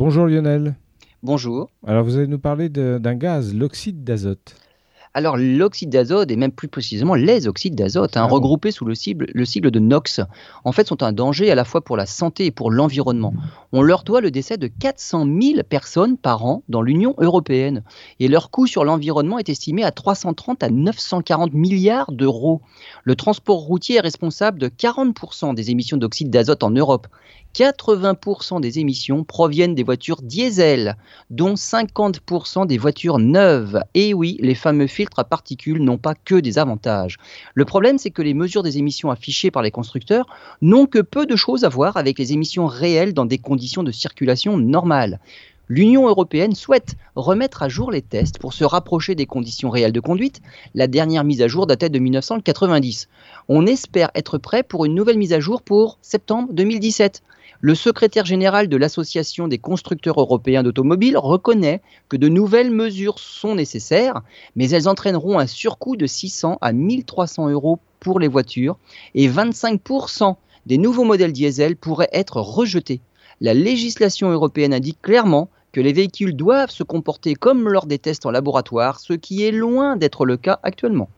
Bonjour Lionel. Bonjour. Alors vous allez nous parler d'un gaz, l'oxyde d'azote. Alors l'oxyde d'azote, et même plus précisément les oxydes d'azote, hein, ah regroupés sous le, cible, le sigle de NOx, en fait sont un danger à la fois pour la santé et pour l'environnement. On leur doit le décès de 400 000 personnes par an dans l'Union européenne. Et leur coût sur l'environnement est estimé à 330 à 940 milliards d'euros. Le transport routier est responsable de 40% des émissions d'oxyde d'azote en Europe. 80% des émissions proviennent des voitures diesel, dont 50% des voitures neuves. Et oui, les fameux filtres à particules n'ont pas que des avantages. Le problème, c'est que les mesures des émissions affichées par les constructeurs n'ont que peu de choses à voir avec les émissions réelles dans des conditions de circulation normales. L'Union européenne souhaite remettre à jour les tests pour se rapprocher des conditions réelles de conduite. La dernière mise à jour datait de 1990. On espère être prêt pour une nouvelle mise à jour pour septembre 2017. Le secrétaire général de l'Association des constructeurs européens d'automobiles reconnaît que de nouvelles mesures sont nécessaires, mais elles entraîneront un surcoût de 600 à 1300 euros pour les voitures et 25% des nouveaux modèles diesel pourraient être rejetés. La législation européenne indique clairement que les véhicules doivent se comporter comme lors des tests en laboratoire, ce qui est loin d'être le cas actuellement.